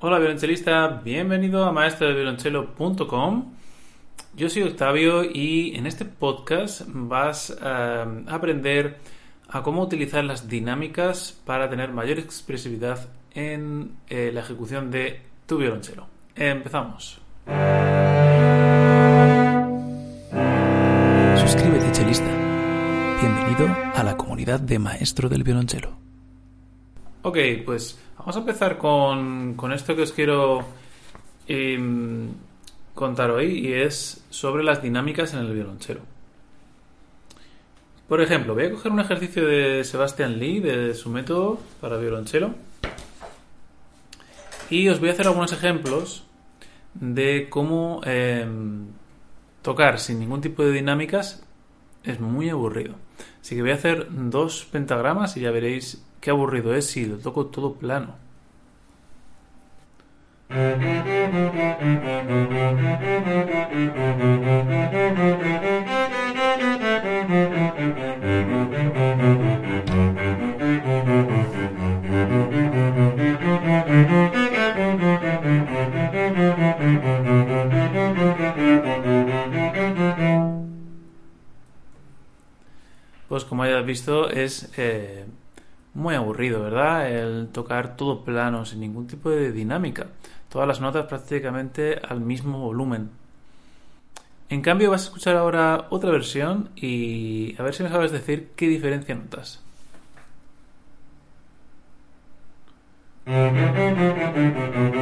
Hola violonchelista, bienvenido a maestrodeviolonchelo.com. Yo soy Octavio y en este podcast vas a aprender a cómo utilizar las dinámicas para tener mayor expresividad en eh, la ejecución de tu violonchelo. Empezamos. Suscríbete, chelista. Bienvenido a la comunidad de Maestro del Violonchelo. Ok, pues vamos a empezar con, con esto que os quiero em, contar hoy y es sobre las dinámicas en el violonchelo. Por ejemplo, voy a coger un ejercicio de Sebastian Lee, de su método para violonchelo, y os voy a hacer algunos ejemplos de cómo em, tocar sin ningún tipo de dinámicas es muy aburrido. Así que voy a hacer dos pentagramas y ya veréis qué aburrido es si lo toco todo plano. Pues como hayas visto es eh, muy aburrido, ¿verdad? El tocar todo plano, sin ningún tipo de dinámica. Todas las notas prácticamente al mismo volumen. En cambio vas a escuchar ahora otra versión y a ver si me sabes decir qué diferencia notas.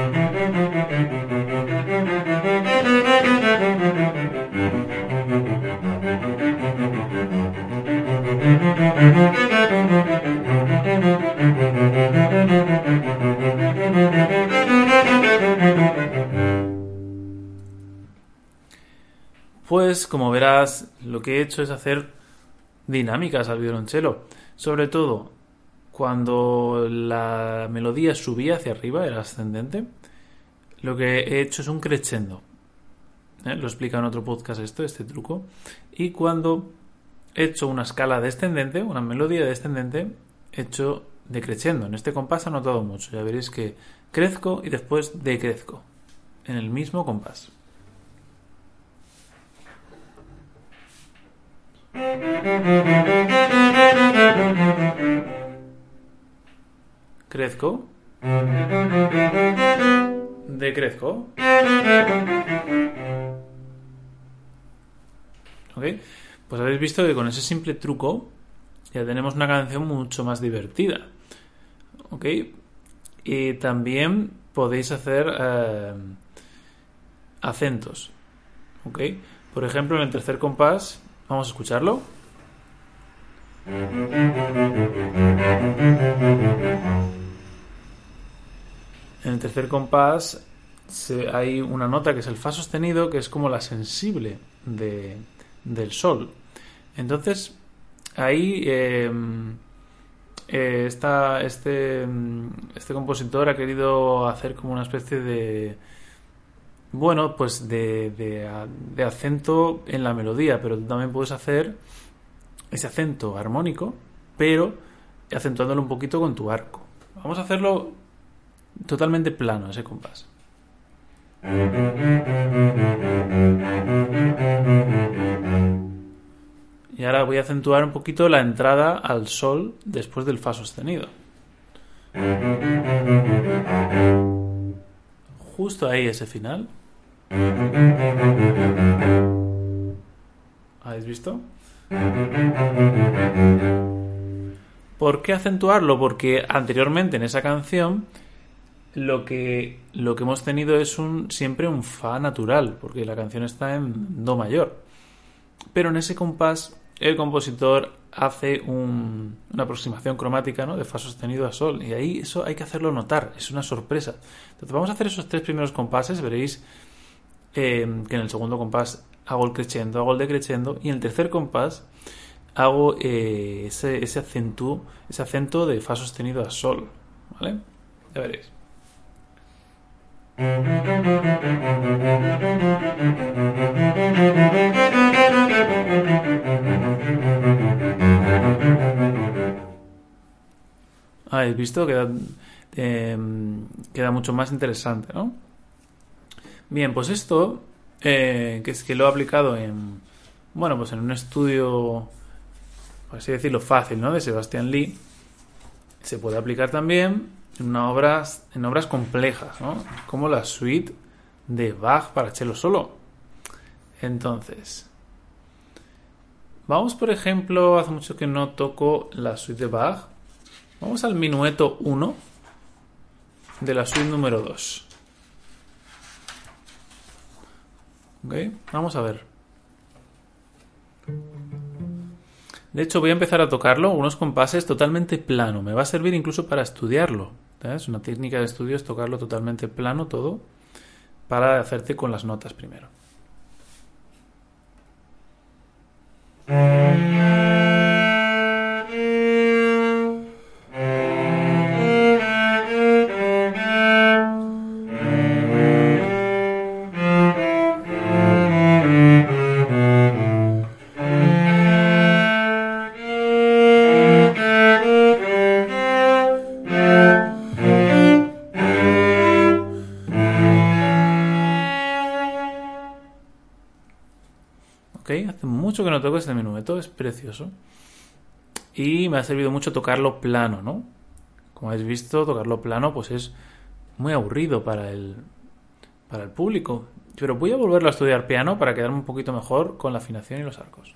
Pues como verás, lo que he hecho es hacer dinámicas al violonchelo. Sobre todo cuando la melodía subía hacia arriba, era ascendente, lo que he hecho es un crescendo. ¿Eh? Lo explica en otro podcast esto, este truco. Y cuando he hecho una escala descendente, una melodía descendente, he hecho decreciendo. En este compás ha notado mucho. Ya veréis que crezco y después decrezco. En el mismo compás. Crezco. Decrezco. ¿Ok? Pues habéis visto que con ese simple truco ya tenemos una canción mucho más divertida. ¿Ok? Y también podéis hacer eh, acentos. ¿Ok? Por ejemplo, en el tercer compás Vamos a escucharlo. En el tercer compás hay una nota que es el fa sostenido, que es como la sensible del sol. Entonces, ahí em, eh, está, este, este compositor ha querido hacer como una especie de bueno, pues de, de, acento en la melodía, pero también puedes hacer ese acento armónico, pero acentuándolo un poquito con tu arco. Vamos a hacerlo totalmente plano, ese compás. Y ahora voy a acentuar un poquito la entrada al sol después del fa sostenido. Justo ahí ese final. ¿Habéis visto? ¿Por qué acentuarlo? Porque anteriormente en esa canción lo que, lo que hemos tenido es un, siempre un Fa natural, porque la canción está en Do mayor. Pero en ese compás el compositor hace un- una aproximación cromática ¿no? de fa sostenido a sol. Y ahí eso hay que hacerlo notar, es una sorpresa. Entonces vamos a hacer esos tres primeros compases, veréis eh, que en el segundo compás hago el crescendo, hago el decrescendo, y en el tercer compás hago eh, ese, ese, ese acento de fa sostenido a sol. ¿Vale? Ya veréis. Ah, Habéis visto queda, eh, queda mucho más interesante, ¿no? Bien, pues esto, eh, que es que lo he aplicado en, bueno, pues en un estudio, por así decirlo, fácil, ¿no? De Sebastián Lee, se puede aplicar también en obras complejas, ¿no? Como la suite de Bach para cello solo. Entonces, vamos por ejemplo, hace mucho que no toco la suite de Bach. Vamos al minueto 1 de la suite número 2. ¿Ok? Vamos a ver. De hecho, voy a empezar a tocarlo unos compases totalmente plano. Me va a servir incluso para estudiarlo. Es una técnica de estudio es tocarlo totalmente plano todo para hacerte con las notas primero. Hace mucho que no toco este minueto, es precioso. Y me ha servido mucho tocarlo plano, ¿no? Como habéis visto, tocarlo plano pues es muy aburrido para el, para el público. Pero voy a volverlo a estudiar piano para quedarme un poquito mejor con la afinación y los arcos.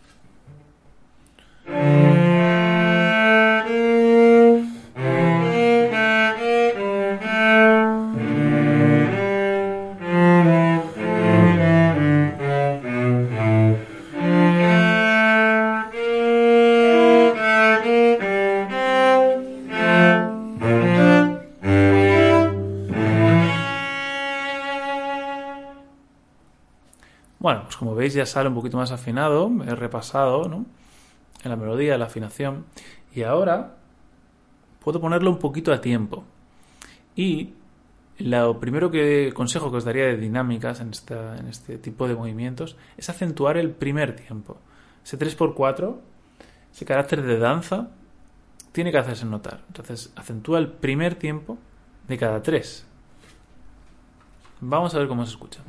Bueno, pues como veis ya sale un poquito más afinado, he repasado ¿no? en la melodía, la afinación, y ahora puedo ponerlo un poquito a tiempo. Y lo primero que consejo que os daría de dinámicas en, en este tipo de movimientos es acentuar el primer tiempo. Ese 3x4, ese carácter de danza, tiene que hacerse notar. Entonces, acentúa el primer tiempo de cada tres. Vamos a ver cómo se escucha.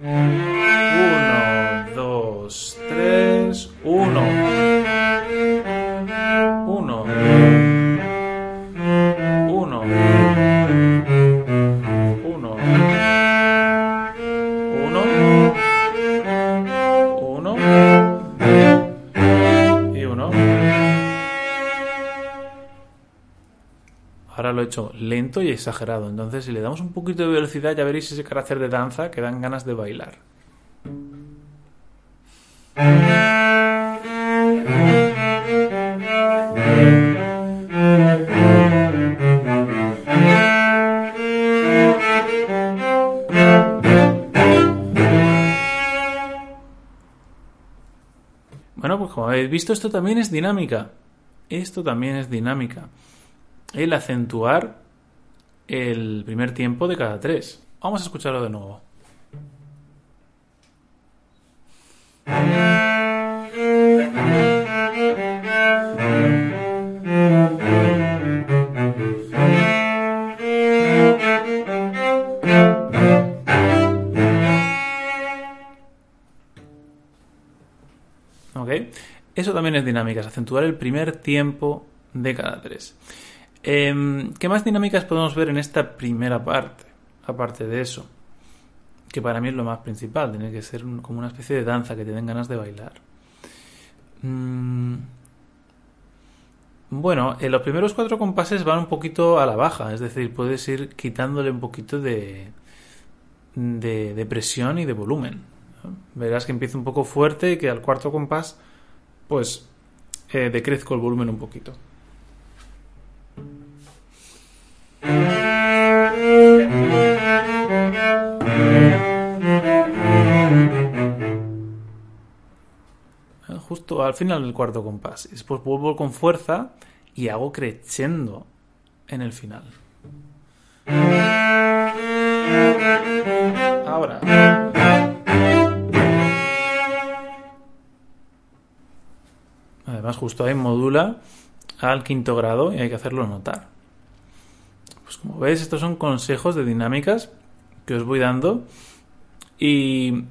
Uno, dos, tres, uno. Ahora lo he hecho lento y exagerado. Entonces, si le damos un poquito de velocidad, ya veréis ese carácter de danza que dan ganas de bailar. Bueno, pues como habéis visto, esto también es dinámica. Esto también es dinámica. El acentuar el primer tiempo de cada tres. Vamos a escucharlo de nuevo. Eso también es dinámicas, acentuar el primer tiempo de cada tres. Eh, ¿Qué más dinámicas podemos ver en esta primera parte? Aparte de eso, que para mí es lo más principal, tiene que ser como una especie de danza que te den ganas de bailar. Mm, bueno, en los primeros cuatro compases van un poquito a la baja, es decir, puedes ir quitándole un poquito de, de, de presión y de volumen. Verás que empieza un poco fuerte y que al cuarto compás, pues eh, decrezco el volumen un poquito. Justo al final del cuarto compás. Después vuelvo con fuerza y hago crescendo en el final. Ahora. Además, justo ahí modula al quinto grado y hay que hacerlo notar. Pues como veis, estos son consejos de dinámicas que os voy dando y,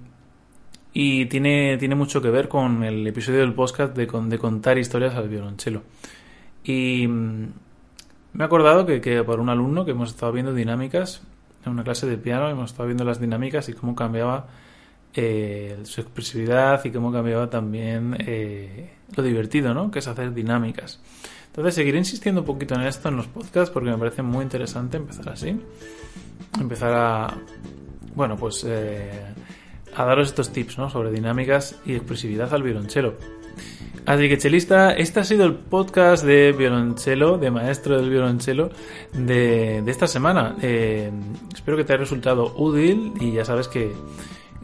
y tiene, tiene mucho que ver con el episodio del podcast de, de contar historias al violonchelo. Y mm, me he acordado que, que por un alumno que hemos estado viendo dinámicas en una clase de piano, hemos estado viendo las dinámicas y cómo cambiaba eh, su expresividad y cómo cambiaba también eh, lo divertido, ¿no? Que es hacer dinámicas. Entonces seguiré insistiendo un poquito en esto en los podcasts porque me parece muy interesante empezar así. Empezar a, bueno, pues eh, a daros estos tips, ¿no? Sobre dinámicas y expresividad al violonchelo. Así que, chelista, este ha sido el podcast de violonchelo, de maestro del violonchelo, de, de esta semana. Eh, espero que te haya resultado útil y ya sabes que,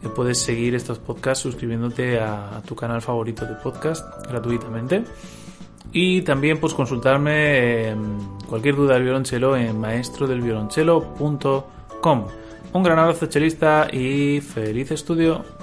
puedes seguir estos podcasts suscribiéndote a, tu canal favorito de podcast gratuitamente. Y también pues consultarme cualquier duda del violonchelo en maestrodelviolonchelo.com. Un gran abrazo chelista y feliz estudio.